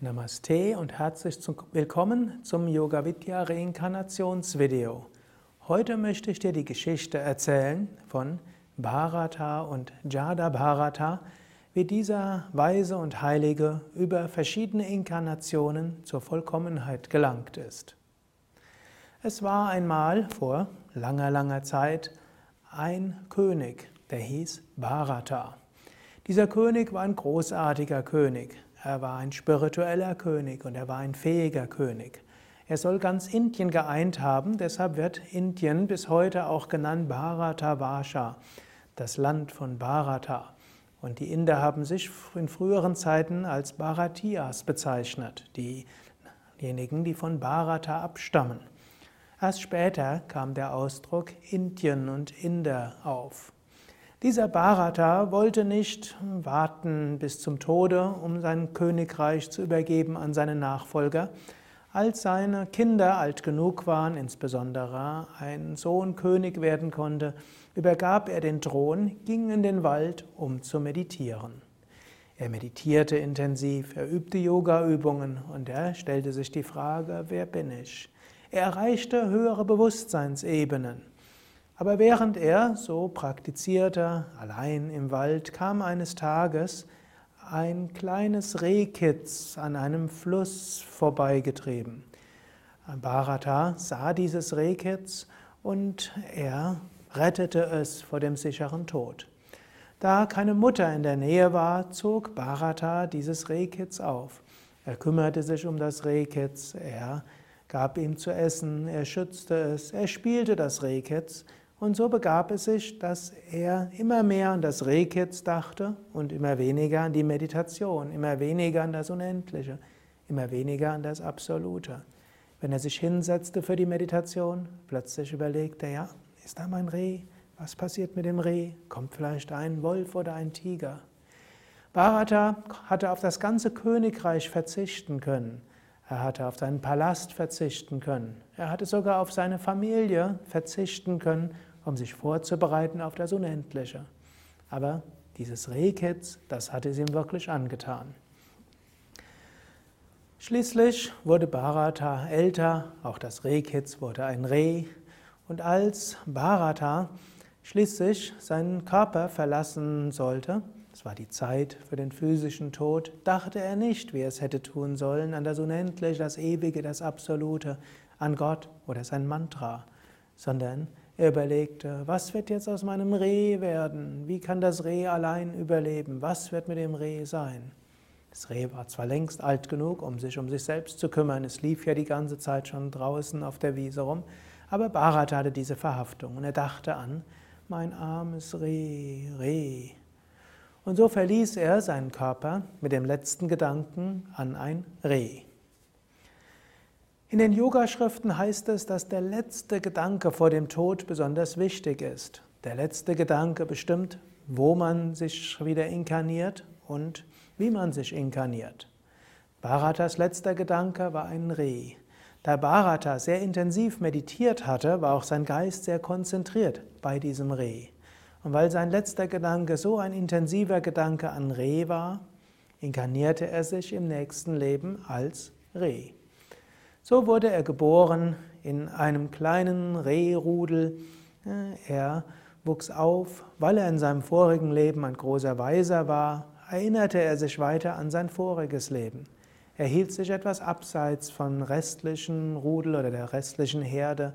Namaste und herzlich willkommen zum Yoga Vidya Reinkarnationsvideo. Heute möchte ich dir die Geschichte erzählen von Bharata und Jada Bharata, wie dieser Weise und Heilige über verschiedene Inkarnationen zur Vollkommenheit gelangt ist. Es war einmal vor langer, langer Zeit ein König, der hieß Bharata. Dieser König war ein großartiger König. Er war ein spiritueller König und er war ein fähiger König. Er soll ganz Indien geeint haben, deshalb wird Indien bis heute auch genannt Bharatavarsha, das Land von Bharata. Und die Inder haben sich in früheren Zeiten als Bharatiyas bezeichnet, diejenigen, die von Bharata abstammen. Erst später kam der Ausdruck Indien und Inder auf. Dieser Bharata wollte nicht warten bis zum Tode, um sein Königreich zu übergeben an seine Nachfolger. Als seine Kinder alt genug waren, insbesondere ein Sohn König werden konnte, übergab er den Thron, ging in den Wald, um zu meditieren. Er meditierte intensiv, er übte Yoga-Übungen und er stellte sich die Frage, wer bin ich? Er erreichte höhere Bewusstseinsebenen. Aber während er so praktizierte, allein im Wald, kam eines Tages ein kleines Rehkitz an einem Fluss vorbeigetrieben. Bharata sah dieses Rehkitz und er rettete es vor dem sicheren Tod. Da keine Mutter in der Nähe war, zog Bharata dieses Rehkitz auf. Er kümmerte sich um das Rehkitz, er gab ihm zu essen, er schützte es, er spielte das Rehkitz und so begab es sich, dass er immer mehr an das Rehkitz dachte und immer weniger an die Meditation, immer weniger an das Unendliche, immer weniger an das Absolute. Wenn er sich hinsetzte für die Meditation, plötzlich überlegte er, ja, ist da mein Reh? Was passiert mit dem Reh? Kommt vielleicht ein Wolf oder ein Tiger? Bharata hatte auf das ganze Königreich verzichten können. Er hatte auf seinen Palast verzichten können. Er hatte sogar auf seine Familie verzichten können um sich vorzubereiten auf das Unendliche. Aber dieses Rehkitz, das hatte es ihm wirklich angetan. Schließlich wurde Bharata älter, auch das Rehkitz wurde ein Reh. Und als Bharata schließlich seinen Körper verlassen sollte, es war die Zeit für den physischen Tod, dachte er nicht, wie er es hätte tun sollen, an das Unendliche, das Ewige, das Absolute, an Gott oder sein Mantra, sondern er überlegte, was wird jetzt aus meinem Reh werden? Wie kann das Reh allein überleben? Was wird mit dem Reh sein? Das Reh war zwar längst alt genug, um sich um sich selbst zu kümmern, es lief ja die ganze Zeit schon draußen auf der Wiese rum, aber Bharat hatte diese Verhaftung und er dachte an, mein armes Reh, Reh. Und so verließ er seinen Körper mit dem letzten Gedanken an ein Reh. In den Yogaschriften heißt es, dass der letzte Gedanke vor dem Tod besonders wichtig ist. Der letzte Gedanke bestimmt, wo man sich wieder inkarniert und wie man sich inkarniert. Bharatas letzter Gedanke war ein Reh. Da Bharata sehr intensiv meditiert hatte, war auch sein Geist sehr konzentriert bei diesem Reh. Und weil sein letzter Gedanke so ein intensiver Gedanke an Reh war, inkarnierte er sich im nächsten Leben als Reh. So wurde er geboren in einem kleinen Rehrudel. Er wuchs auf, weil er in seinem vorigen Leben ein großer Weiser war, erinnerte er sich weiter an sein voriges Leben. Er hielt sich etwas abseits vom restlichen Rudel oder der restlichen Herde.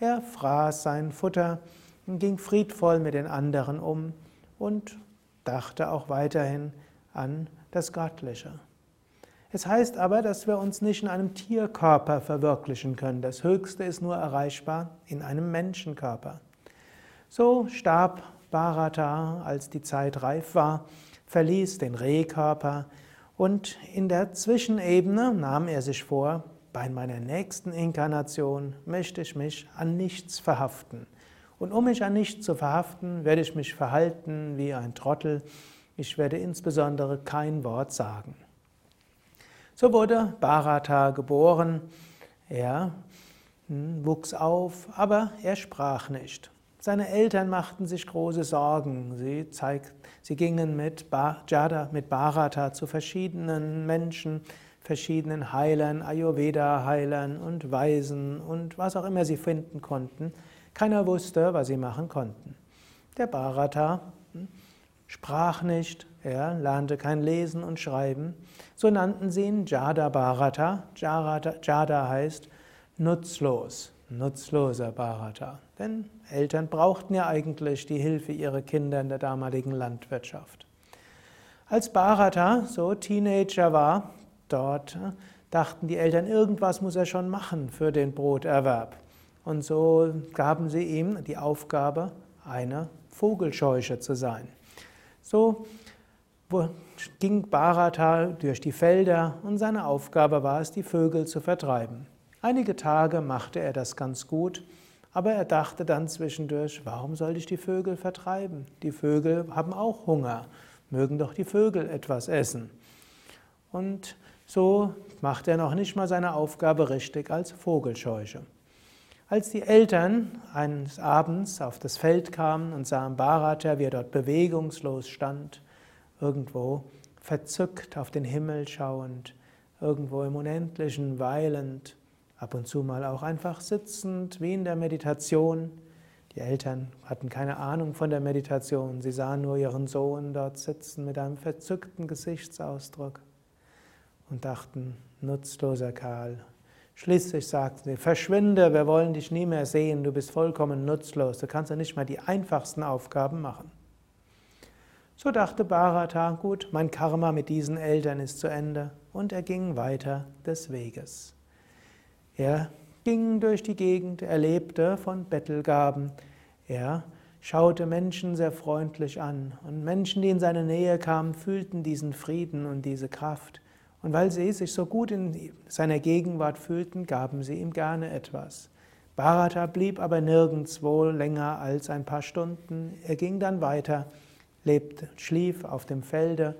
Er fraß sein Futter ging friedvoll mit den anderen um und dachte auch weiterhin an das Göttliche. Es heißt aber, dass wir uns nicht in einem Tierkörper verwirklichen können. Das Höchste ist nur erreichbar in einem Menschenkörper. So starb Bharata, als die Zeit reif war, verließ den Rehkörper und in der Zwischenebene nahm er sich vor, bei meiner nächsten Inkarnation möchte ich mich an nichts verhaften. Und um mich an nichts zu verhaften, werde ich mich verhalten wie ein Trottel. Ich werde insbesondere kein Wort sagen. So wurde Bharata geboren. Er hm, wuchs auf, aber er sprach nicht. Seine Eltern machten sich große Sorgen. Sie, zeigt, sie gingen mit, Jada, mit Bharata zu verschiedenen Menschen, verschiedenen Heilern, Ayurveda-Heilern und Weisen und was auch immer sie finden konnten. Keiner wusste, was sie machen konnten. Der Bharata hm, sprach nicht, er lernte kein Lesen und Schreiben. So nannten sie ihn Jada Bharata. Jada heißt nutzlos, nutzloser Bharata. Denn Eltern brauchten ja eigentlich die Hilfe ihrer Kinder in der damaligen Landwirtschaft. Als Bharata so Teenager war, dort äh, dachten die Eltern, irgendwas muss er schon machen für den Broterwerb. Und so gaben sie ihm die Aufgabe, eine Vogelscheuche zu sein. So ging Bharata durch die Felder und seine Aufgabe war es, die Vögel zu vertreiben. Einige Tage machte er das ganz gut, aber er dachte dann zwischendurch, warum sollte ich die Vögel vertreiben? Die Vögel haben auch Hunger, mögen doch die Vögel etwas essen. Und so machte er noch nicht mal seine Aufgabe richtig als Vogelscheuche. Als die Eltern eines Abends auf das Feld kamen und sahen Bharata, wie er dort bewegungslos stand, irgendwo verzückt auf den Himmel schauend, irgendwo im Unendlichen weilend, ab und zu mal auch einfach sitzend, wie in der Meditation. Die Eltern hatten keine Ahnung von der Meditation, sie sahen nur ihren Sohn dort sitzen mit einem verzückten Gesichtsausdruck und dachten, nutzloser Karl, Schließlich sagten sie, verschwinde, wir wollen dich nie mehr sehen, du bist vollkommen nutzlos, du kannst ja nicht mal die einfachsten Aufgaben machen. So dachte Bharata, gut, mein Karma mit diesen Eltern ist zu Ende und er ging weiter des Weges. Er ging durch die Gegend, er lebte von Bettelgaben, er schaute Menschen sehr freundlich an und Menschen, die in seine Nähe kamen, fühlten diesen Frieden und diese Kraft. Und weil sie sich so gut in seiner Gegenwart fühlten, gaben sie ihm gerne etwas. Bharata blieb aber nirgendwo länger als ein paar Stunden. Er ging dann weiter, lebte, schlief auf dem Felde.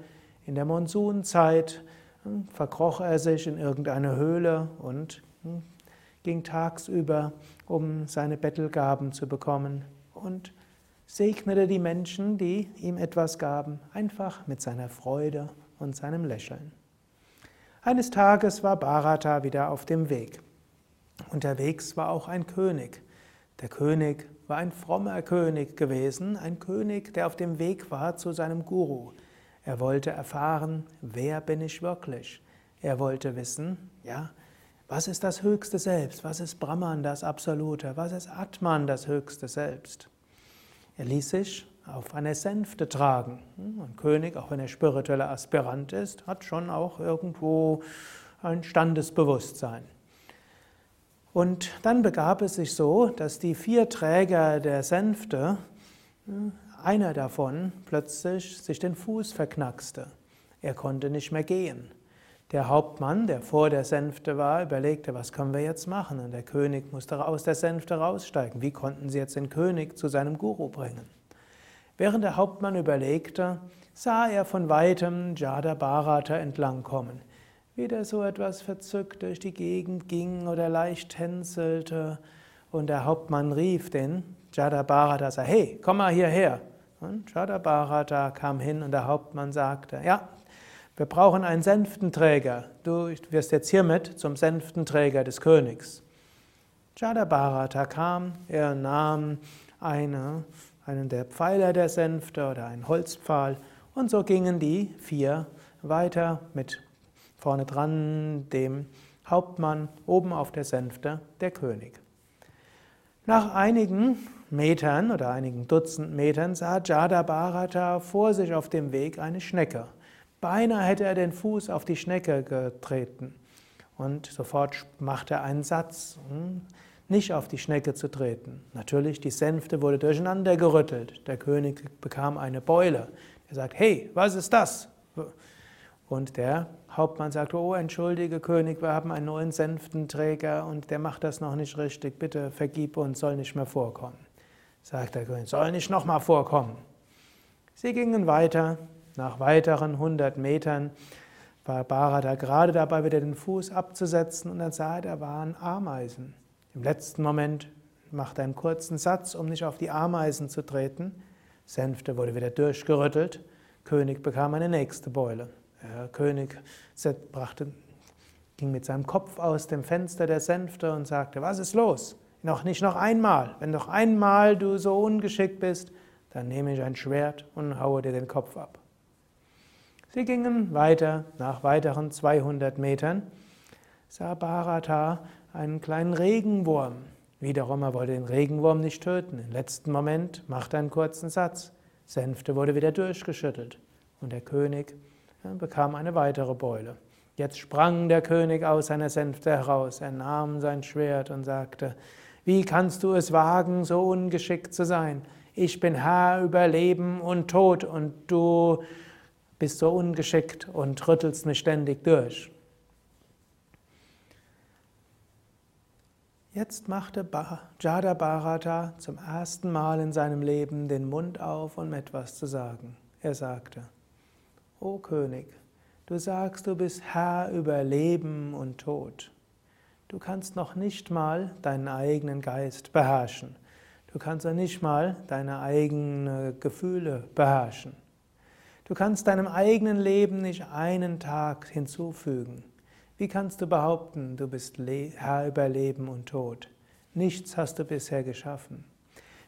In der Monsunzeit hm, verkroch er sich in irgendeine Höhle und hm, ging tagsüber, um seine Bettelgaben zu bekommen und segnete die Menschen, die ihm etwas gaben, einfach mit seiner Freude und seinem Lächeln. Eines Tages war Bharata wieder auf dem Weg. Unterwegs war auch ein König. Der König war ein frommer König gewesen, ein König, der auf dem Weg war zu seinem Guru. Er wollte erfahren, wer bin ich wirklich? Er wollte wissen, ja, was ist das höchste Selbst? Was ist Brahman, das Absolute? Was ist Atman, das höchste Selbst? Er ließ sich auf einer Sänfte tragen. Ein König, auch wenn er spiritueller Aspirant ist, hat schon auch irgendwo ein Standesbewusstsein. Und dann begab es sich so, dass die vier Träger der Sänfte, einer davon plötzlich sich den Fuß verknackste. Er konnte nicht mehr gehen. Der Hauptmann, der vor der Sänfte war, überlegte, was können wir jetzt machen? Und der König musste aus der Sänfte raussteigen. Wie konnten sie jetzt den König zu seinem Guru bringen? Während der Hauptmann überlegte, sah er von weitem Jada Bharata entlangkommen, wie der so etwas verzückt durch die Gegend ging oder leicht tänzelte. Und der Hauptmann rief den Jada Bharata, sah, hey, komm mal hierher. Und Jada Bharata kam hin und der Hauptmann sagte, ja, wir brauchen einen Sänftenträger. Du wirst jetzt hiermit zum Sänftenträger des Königs. Jada Bharata kam, er nahm eine einen der Pfeiler der Sänfte oder einen Holzpfahl. Und so gingen die vier weiter mit vorne dran dem Hauptmann, oben auf der Sänfte der König. Nach einigen Metern oder einigen Dutzend Metern sah Jada Bharata vor sich auf dem Weg eine Schnecke. Beinahe hätte er den Fuß auf die Schnecke getreten. Und sofort machte er einen Satz. Nicht auf die Schnecke zu treten. Natürlich, die Sänfte wurde durcheinander gerüttelt. Der König bekam eine Beule. Er sagt, hey, was ist das? Und der Hauptmann sagt, oh, entschuldige König, wir haben einen neuen Sänftenträger und der macht das noch nicht richtig. Bitte vergib uns, soll nicht mehr vorkommen. Sagt der König, soll nicht nochmal vorkommen. Sie gingen weiter. Nach weiteren 100 Metern war Bharata gerade dabei, wieder den Fuß abzusetzen und dann sah er, da waren Ameisen. Im letzten Moment macht er einen kurzen Satz, um nicht auf die Ameisen zu treten. Sänfte wurde wieder durchgerüttelt. König bekam eine nächste Beule. Der König brachte, hing mit seinem Kopf aus dem Fenster der Sänfte und sagte, was ist los? Noch nicht noch einmal. Wenn noch einmal du so ungeschickt bist, dann nehme ich ein Schwert und haue dir den Kopf ab. Sie gingen weiter, nach weiteren 200 Metern sah Bharata einen kleinen Regenwurm. Wiederum, er wollte den Regenwurm nicht töten. Im letzten Moment machte er einen kurzen Satz. Sänfte wurde wieder durchgeschüttelt und der König bekam eine weitere Beule. Jetzt sprang der König aus seiner Sänfte heraus. Er nahm sein Schwert und sagte, wie kannst du es wagen, so ungeschickt zu sein? Ich bin Herr über Leben und Tod und du bist so ungeschickt und rüttelst mich ständig durch. Jetzt machte Jada Bharata zum ersten Mal in seinem Leben den Mund auf, um etwas zu sagen. Er sagte, O König, du sagst, du bist Herr über Leben und Tod. Du kannst noch nicht mal deinen eigenen Geist beherrschen. Du kannst noch nicht mal deine eigenen Gefühle beherrschen. Du kannst deinem eigenen Leben nicht einen Tag hinzufügen. Wie kannst du behaupten, du bist Herr über Leben und Tod? Nichts hast du bisher geschaffen.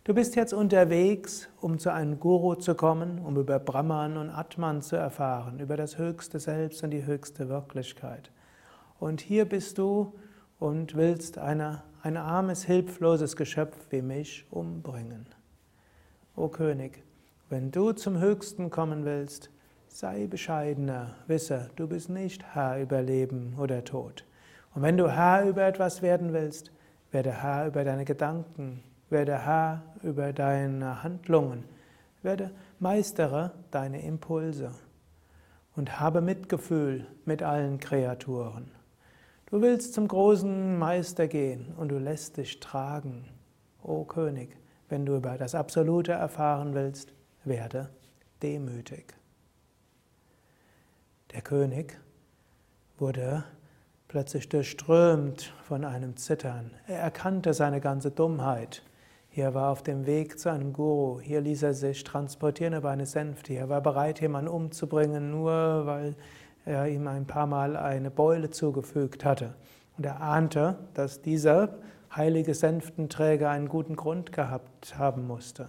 Du bist jetzt unterwegs, um zu einem Guru zu kommen, um über Brahman und Atman zu erfahren, über das höchste Selbst und die höchste Wirklichkeit. Und hier bist du und willst eine, ein armes, hilfloses Geschöpf wie mich umbringen. O König, wenn du zum Höchsten kommen willst, Sei bescheidener, wisse, du bist nicht Herr über Leben oder Tod. Und wenn du Herr über etwas werden willst, werde Herr über deine Gedanken, werde Herr über deine Handlungen, werde Meistere deine Impulse und habe Mitgefühl mit allen Kreaturen. Du willst zum großen Meister gehen und du lässt dich tragen. O König, wenn du über das Absolute erfahren willst, werde demütig. Der König wurde plötzlich durchströmt von einem Zittern. Er erkannte seine ganze Dummheit. Hier war auf dem Weg zu einem Guru. Hier ließ er sich transportieren über eine Sänfte. Er war bereit, jemanden umzubringen, nur weil er ihm ein paar Mal eine Beule zugefügt hatte. Und er ahnte, dass dieser heilige Sänftenträger einen guten Grund gehabt haben musste.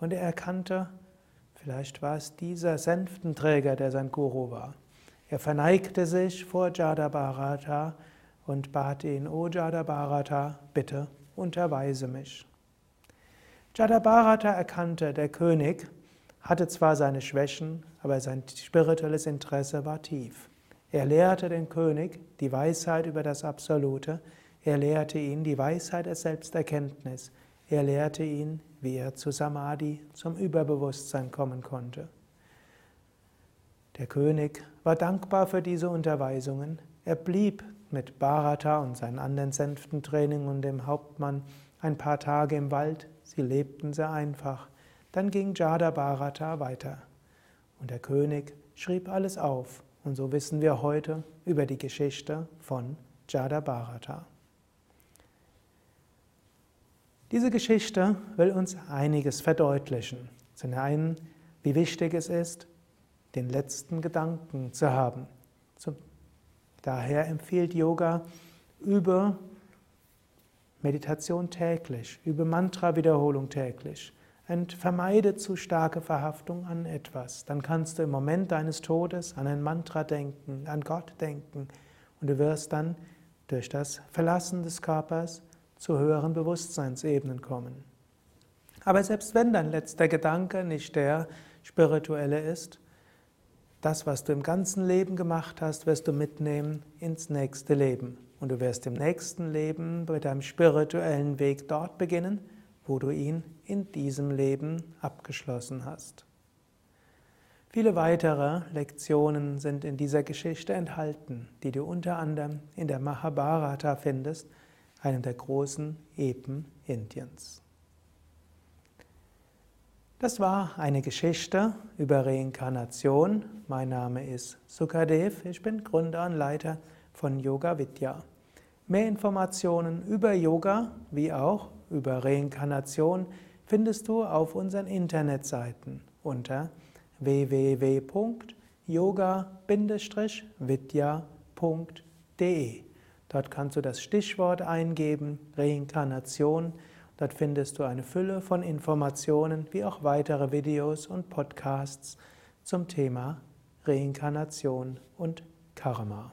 Und er erkannte, Vielleicht war es dieser Sänftenträger, der sein Guru war. Er verneigte sich vor Jadabharata und bat ihn, O Jadabharata, bitte unterweise mich. Jadabharata erkannte, der König hatte zwar seine Schwächen, aber sein spirituelles Interesse war tief. Er lehrte den König die Weisheit über das Absolute, er lehrte ihn die Weisheit der Selbsterkenntnis, er lehrte ihn, wie er zu Samadhi, zum Überbewusstsein kommen konnte. Der König war dankbar für diese Unterweisungen. Er blieb mit Bharata und seinen anderen Sänftentraining und dem Hauptmann ein paar Tage im Wald. Sie lebten sehr einfach. Dann ging Jada Bharata weiter. Und der König schrieb alles auf. Und so wissen wir heute über die Geschichte von Jada Bharata. Diese Geschichte will uns einiges verdeutlichen. Zum einen, wie wichtig es ist, den letzten Gedanken zu haben. daher empfiehlt Yoga über Meditation täglich, über Mantra-Wiederholung täglich. Und vermeide zu starke Verhaftung an etwas. Dann kannst du im Moment deines Todes an ein Mantra denken, an Gott denken. Und du wirst dann durch das Verlassen des Körpers zu höheren Bewusstseinsebenen kommen. Aber selbst wenn dein letzter Gedanke nicht der spirituelle ist, das, was du im ganzen Leben gemacht hast, wirst du mitnehmen ins nächste Leben. Und du wirst im nächsten Leben bei deinem spirituellen Weg dort beginnen, wo du ihn in diesem Leben abgeschlossen hast. Viele weitere Lektionen sind in dieser Geschichte enthalten, die du unter anderem in der Mahabharata findest, einem der großen Epen Indiens. Das war eine Geschichte über Reinkarnation. Mein Name ist Sukadev, ich bin Gründer und Leiter von Yoga Vidya. Mehr Informationen über Yoga wie auch über Reinkarnation findest du auf unseren Internetseiten unter www.yoga-vidya.de yoga-vidya.de. Dort kannst du das Stichwort eingeben, Reinkarnation. Dort findest du eine Fülle von Informationen, wie auch weitere Videos und Podcasts zum Thema Reinkarnation und Karma.